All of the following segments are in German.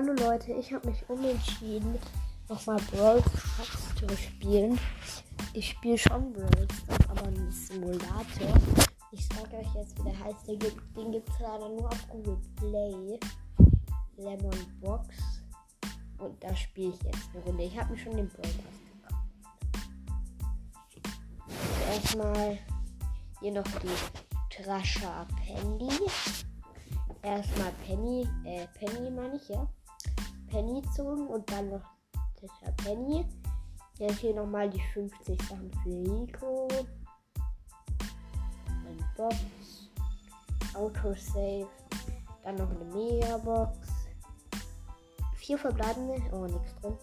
Hallo Leute, ich habe mich umentschieden, nochmal Brawl Stars zu spielen. Ich spiele schon Brawl Stars, aber ein Simulator. Ich sage euch jetzt, wie der heißt. Den gibt gibt's leider nur auf Google Play. Lemon Box. Und da spiele ich jetzt eine Runde. Ich habe mir schon den Brawl Pass gekauft. Erstmal hier noch die Trascha Penny. Erstmal Penny, äh, Penny meine ich, ja. Penny zogen und dann noch Trascha Penny. Jetzt hier nochmal die 50 Sachen für Rico. Ein Box. Autosave. Dann noch eine Megabox. Vier verbleibende. Oh, nichts drin.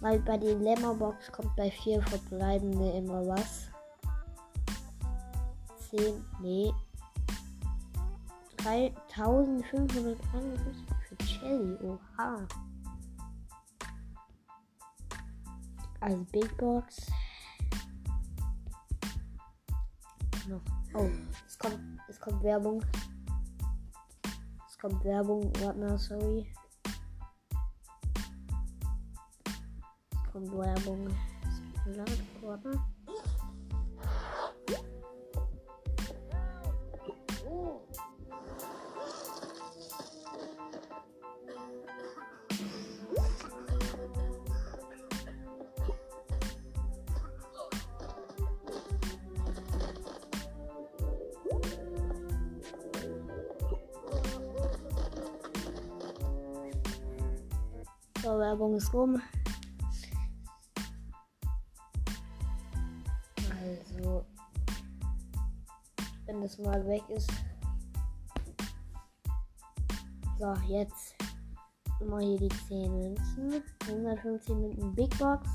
Weil bei den Lemmerbox kommt bei vier verbleibende immer was. 10, nee. 3551 Also Big Box. Noch. Oh, es kommt, es kommt Werbung. Es kommt Werbung. Warte mal, sorry. Es kommt Werbung. Es tut. So, Werbung ist rum. Also, wenn das mal weg ist. So, jetzt mal hier die 10 Münzen. 150 Münzen Big Box.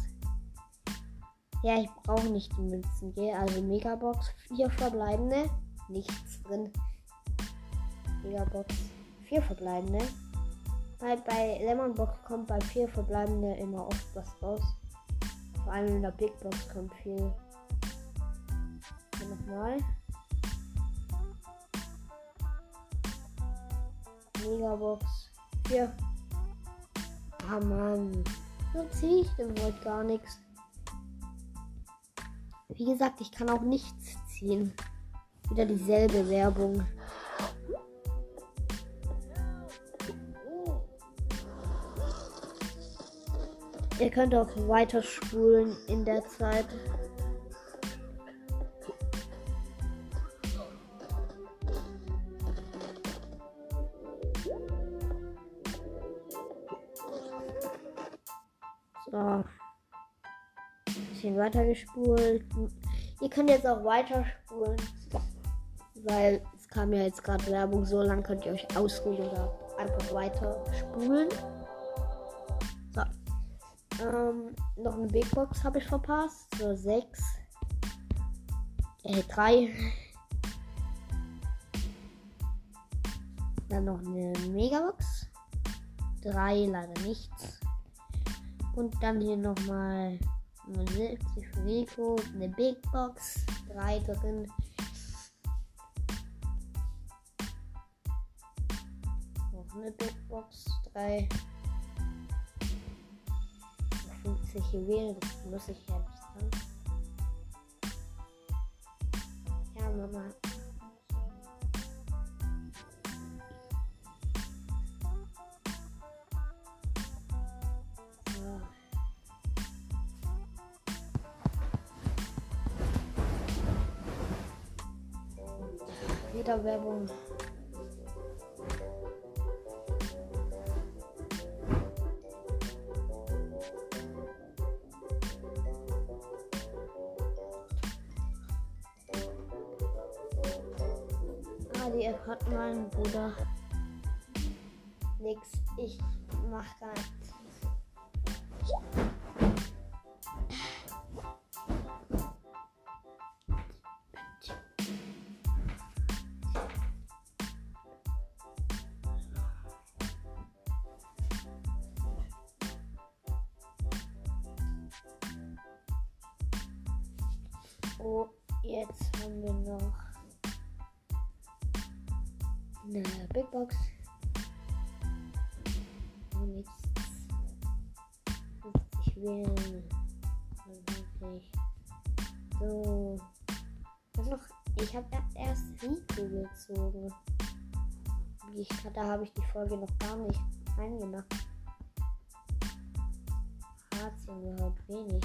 Ja, ich brauche nicht die Münzen, gell? Also Megabox, 4 verbleibende. Nichts drin. Megabox, 4 verbleibende. Weil bei Lemon Box kommt bei 4 verbleibende immer oft was raus. Vor allem in der Big Box kommt viel. Hier nochmal. Megabox 4. Ah Mann. So ziehe ich denn heute gar nichts. Wie gesagt, ich kann auch nichts ziehen. Wieder dieselbe Werbung. Ihr könnt auch weiter spulen in der Zeit. So. Bisschen weiter gespult. Ihr könnt jetzt auch weiter spulen. Weil es kam ja jetzt gerade Werbung, so lang könnt ihr euch ausruhen oder einfach weiter spulen. Noch eine Big Box habe ich verpasst. So, 6. Äh, 3. Dann noch eine Megabox. 3, leider nichts. Und dann hier nochmal 70 für Rico. Eine Big Box. 3 drin. Noch eine Big Box. 3. 50 Juwelen, das muss ich ja nicht sagen. Ja, Mama. Wieder Werbung. Ah, die App hat mein Bruder. Nix, ich mach gar nichts. Oh, jetzt haben wir noch eine Big Box. Und nichts. 50 wählen. Wirklich. So. Was noch? Ich habe erst Rico gezogen. Wie ich hatte, habe ich die Folge noch gar nicht eingemacht. sie überhaupt wenig.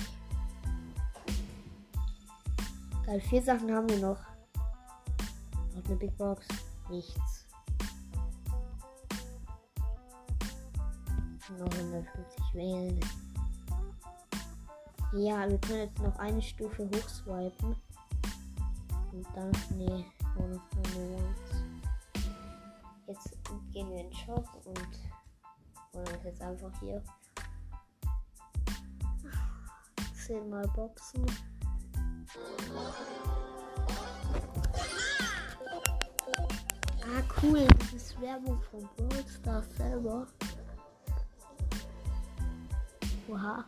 Geil, vier Sachen haben wir noch. Noch eine Big Box. Nichts. Noch 150 wählen. Ja, wir können jetzt noch eine Stufe hochswipen. Und dann, nee, ohne Jetzt gehen wir in den Shop und holen uns jetzt einfach hier zehnmal Boxen. Ah, cool. Das ist Werbung von Brawl Stars selber. Oha.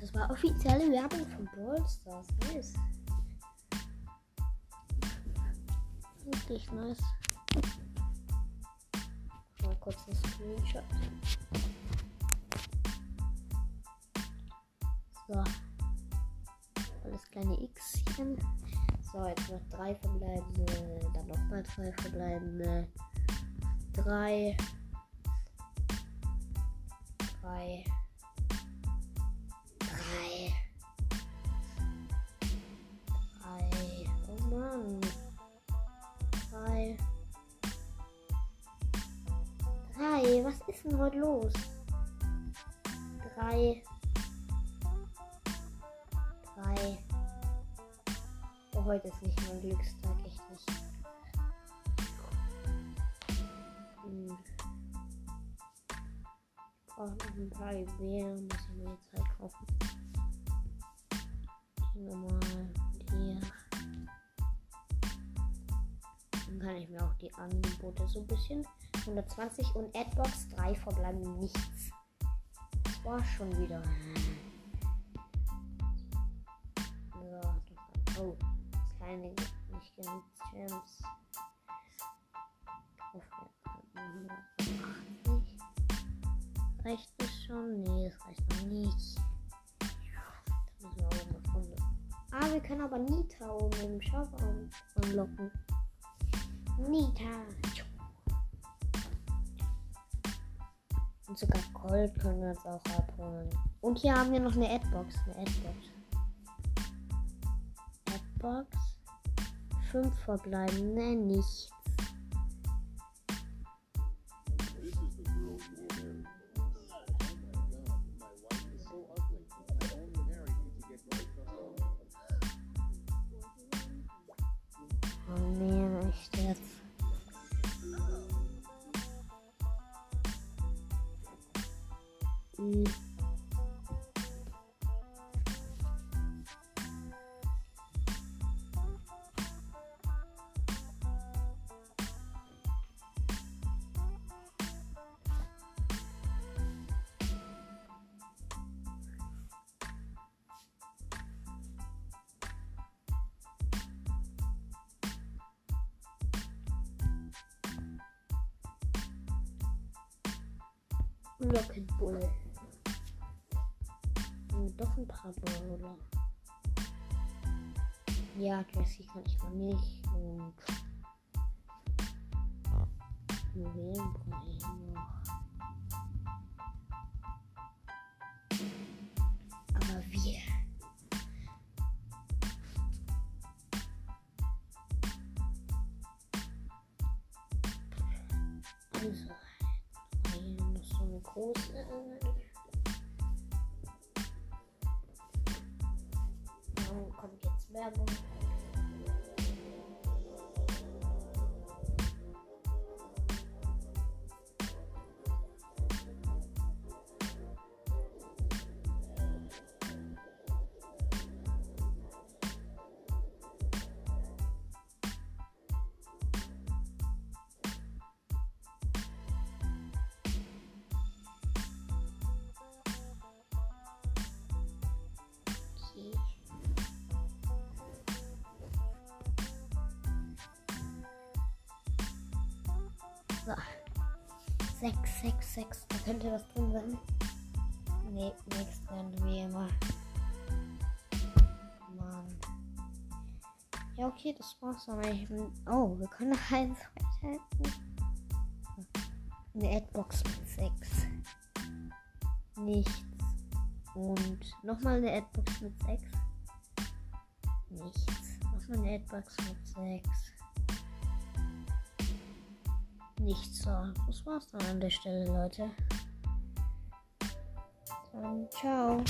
Das war offizielle Werbung von Brawl. Nice. Wirklich nice. Kurz ein Screenshot. So. Alles kleine Xchen. So, jetzt noch drei verbleibende. Dann nochmal drei verbleibende. Drei. Drei. Drei. Was ist denn heute los? Drei. Drei. Oh, heute ist nicht mein Glückstag, echt nicht. Hm. Ich brauche noch ein paar Juwelen, muss ich mir jetzt halt kaufen. Hier nochmal hier. Dann kann ich mir auch die Angebote so ein bisschen. 120 und Adbox 3 verbleiben nichts. Das war schon wieder. So, oh, das kleine nicht genug Gems. Kaufen wir 180. Reicht das schon? Nee, das reicht noch nicht. Ah, wir können aber Nita oben im Shop an anlocken. Nita. Und sogar Gold können wir uns auch abholen. Und hier haben wir noch eine Adbox. Eine Adbox. Adbox. Fünf verbleibende, nichts. Hm. Lockenbull. Und doch ein paar Brawler. Ja, Jessie kann ich noch nicht. Und Juwelen brauche ich noch. Aber wir. Also, hier noch so eine große. Kommt jetzt Werbung. So. 6, 6, 6. Da könnte was drin sein. Nee, nichts drin, wie immer. Mann. Ja, okay, das war's dann. Oh, wir können noch eins weiterhalten. Eine Adbox mit 6. Nichts. Und nochmal eine Adbox mit 6. Nichts. Nochmal eine Adbox mit 6. Nichts. So, das war's dann an der Stelle, Leute. Dann ciao.